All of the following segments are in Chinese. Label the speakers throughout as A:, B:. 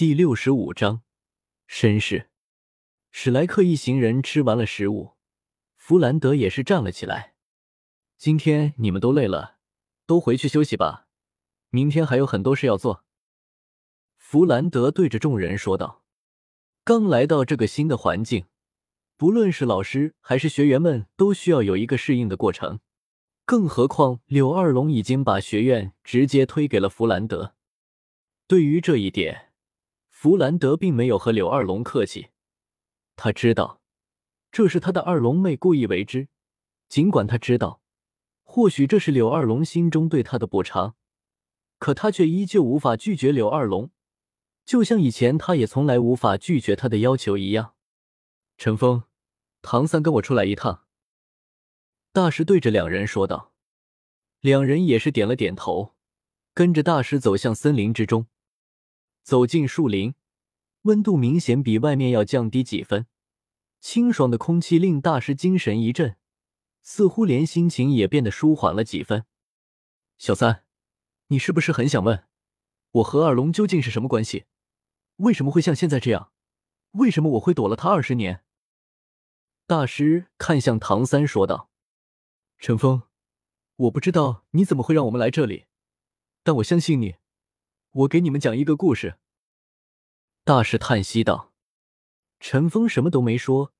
A: 第六十五章绅士。史莱克一行人吃完了食物，弗兰德也是站了起来。今天你们都累了，都回去休息吧，明天还有很多事要做。弗兰德对着众人说道：“刚来到这个新的环境，不论是老师还是学员们，都需要有一个适应的过程。更何况柳二龙已经把学院直接推给了弗兰德。对于这一点。”弗兰德并没有和柳二龙客气，他知道这是他的二龙妹故意为之。尽管他知道，或许这是柳二龙心中对他的补偿，可他却依旧无法拒绝柳二龙，就像以前他也从来无法拒绝他的要求一样。陈峰、唐三，跟我出来一趟。大师对着两人说道，两人也是点了点头，跟着大师走向森林之中。走进树林，温度明显比外面要降低几分。清爽的空气令大师精神一振，似乎连心情也变得舒缓了几分。小三，你是不是很想问，我和二龙究竟是什么关系？为什么会像现在这样？为什么我会躲了他二十年？大师看向唐三说道：“陈峰，我不知道你怎么会让我们来这里，但我相信你。”我给你们讲一个故事。大师叹息道：“陈峰什么都没说。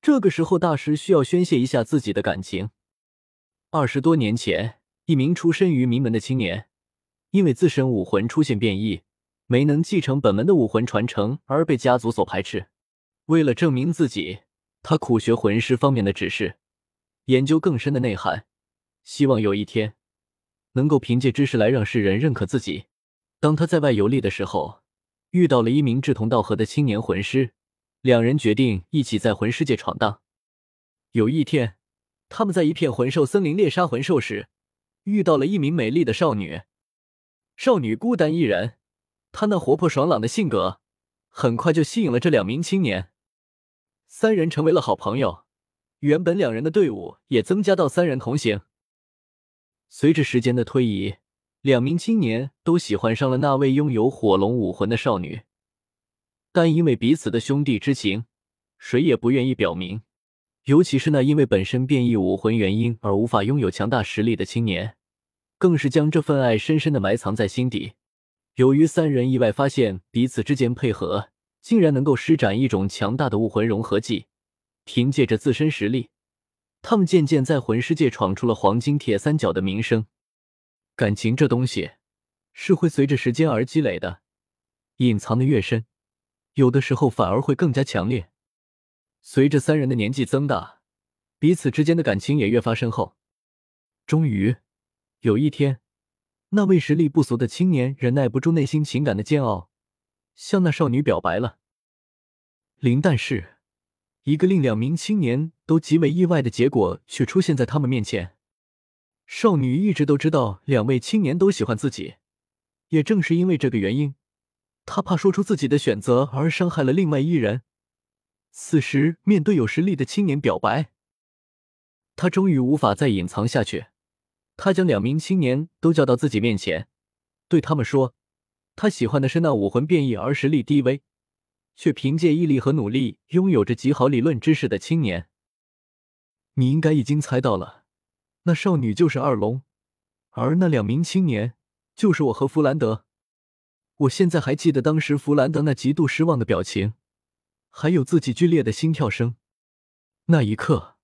A: 这个时候，大师需要宣泄一下自己的感情。二十多年前，一名出身于名门的青年，因为自身武魂出现变异，没能继承本门的武魂传承，而被家族所排斥。为了证明自己，他苦学魂师方面的知识，研究更深的内涵，希望有一天能够凭借知识来让世人认可自己。”当他在外游历的时候，遇到了一名志同道合的青年魂师，两人决定一起在魂世界闯荡。有一天，他们在一片魂兽森林猎杀魂兽时，遇到了一名美丽的少女。少女孤单一人，她那活泼爽朗的性格，很快就吸引了这两名青年。三人成为了好朋友，原本两人的队伍也增加到三人同行。随着时间的推移。两名青年都喜欢上了那位拥有火龙武魂的少女，但因为彼此的兄弟之情，谁也不愿意表明。尤其是那因为本身变异武魂原因而无法拥有强大实力的青年，更是将这份爱深深的埋藏在心底。由于三人意外发现彼此之间配合，竟然能够施展一种强大的武魂融合技，凭借着自身实力，他们渐渐在魂世界闯出了黄金铁三角的名声。感情这东西是会随着时间而积累的，隐藏的越深，有的时候反而会更加强烈。随着三人的年纪增大，彼此之间的感情也越发深厚。终于有一天，那位实力不俗的青年忍耐不住内心情感的煎熬，向那少女表白了。林但是，一个令两名青年都极为意外的结果却出现在他们面前。少女一直都知道两位青年都喜欢自己，也正是因为这个原因，她怕说出自己的选择而伤害了另外一人。此时面对有实力的青年表白，她终于无法再隐藏下去。她将两名青年都叫到自己面前，对他们说：“她喜欢的是那武魂变异而实力低微，却凭借毅力和努力拥有着极好理论知识的青年。你应该已经猜到了。”那少女就是二龙，而那两名青年就是我和弗兰德。我现在还记得当时弗兰德那极度失望的表情，还有自己剧烈的心跳声。那一刻，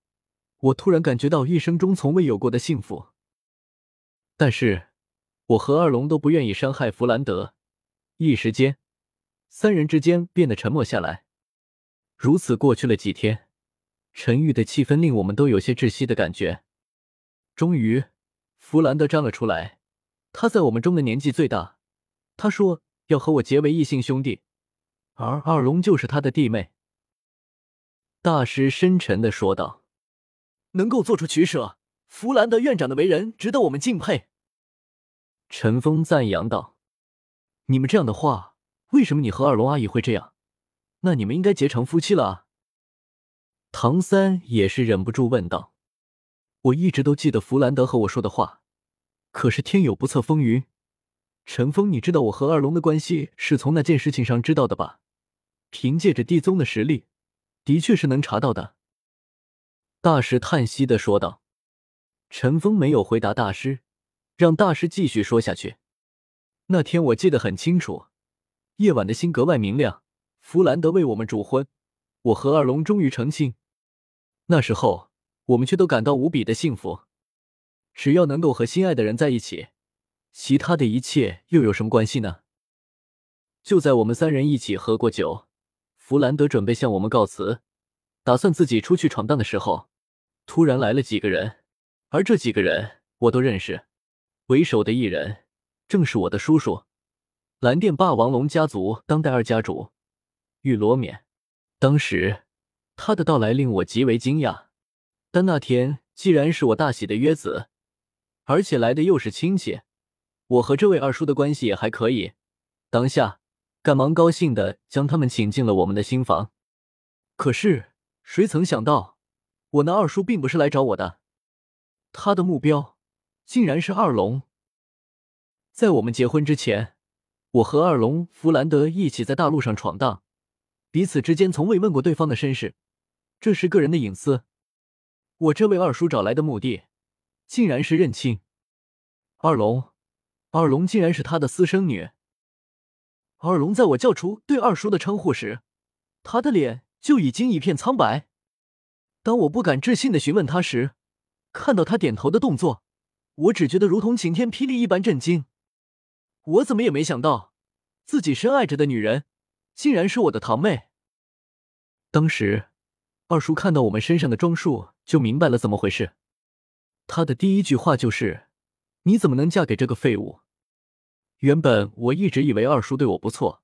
A: 我突然感觉到一生中从未有过的幸福。但是，我和二龙都不愿意伤害弗兰德。一时间，三人之间变得沉默下来。如此过去了几天，沉郁的气氛令我们都有些窒息的感觉。终于，弗兰德站了出来。他在我们中的年纪最大。他说要和我结为异姓兄弟，而二龙就是他的弟妹。大师深沉的说道：“能够做出取舍，弗兰德院长的为人值得我们敬佩。”陈峰赞扬道：“你们这样的话，为什么你和二龙阿姨会这样？那你们应该结成夫妻了啊？”唐三也是忍不住问道。我一直都记得弗兰德和我说的话，可是天有不测风云，陈峰，你知道我和二龙的关系是从那件事情上知道的吧？凭借着地宗的实力，的确是能查到的。大师叹息的说道。陈峰没有回答大师，让大师继续说下去。那天我记得很清楚，夜晚的星格外明亮，弗兰德为我们主婚，我和二龙终于成亲。那时候，我们却都感到无比的幸福。只要能够和心爱的人在一起。其他的一切又有什么关系呢？就在我们三人一起喝过酒，弗兰德准备向我们告辞，打算自己出去闯荡的时候，突然来了几个人，而这几个人我都认识。为首的一人正是我的叔叔，蓝电霸王龙家族当代二家主玉罗冕。当时他的到来令我极为惊讶，但那天既然是我大喜的约子，而且来的又是亲戚。我和这位二叔的关系也还可以，当下赶忙高兴的将他们请进了我们的新房。可是谁曾想到，我那二叔并不是来找我的，他的目标竟然是二龙。在我们结婚之前，我和二龙弗兰德一起在大陆上闯荡，彼此之间从未问过对方的身世，这是个人的隐私。我这位二叔找来的目的，竟然是认亲，二龙。二龙竟然是他的私生女。二龙在我叫出对二叔的称呼时，他的脸就已经一片苍白。当我不敢置信的询问他时，看到他点头的动作，我只觉得如同晴天霹雳一般震惊。我怎么也没想到，自己深爱着的女人，竟然是我的堂妹。当时，二叔看到我们身上的装束，就明白了怎么回事。他的第一句话就是。你怎么能嫁给这个废物？原本我一直以为二叔对我不错，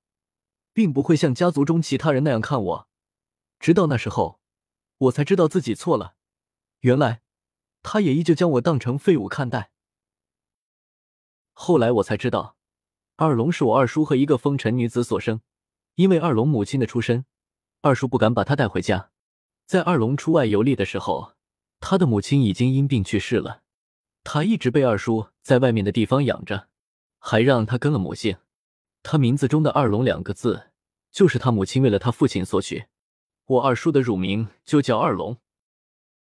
A: 并不会像家族中其他人那样看我。直到那时候，我才知道自己错了。原来，他也依旧将我当成废物看待。后来我才知道，二龙是我二叔和一个风尘女子所生。因为二龙母亲的出身，二叔不敢把她带回家。在二龙出外游历的时候，他的母亲已经因病去世了。他一直被二叔在外面的地方养着，还让他跟了母姓。他名字中的“二龙”两个字，就是他母亲为了他父亲所取。我二叔的乳名就叫二龙。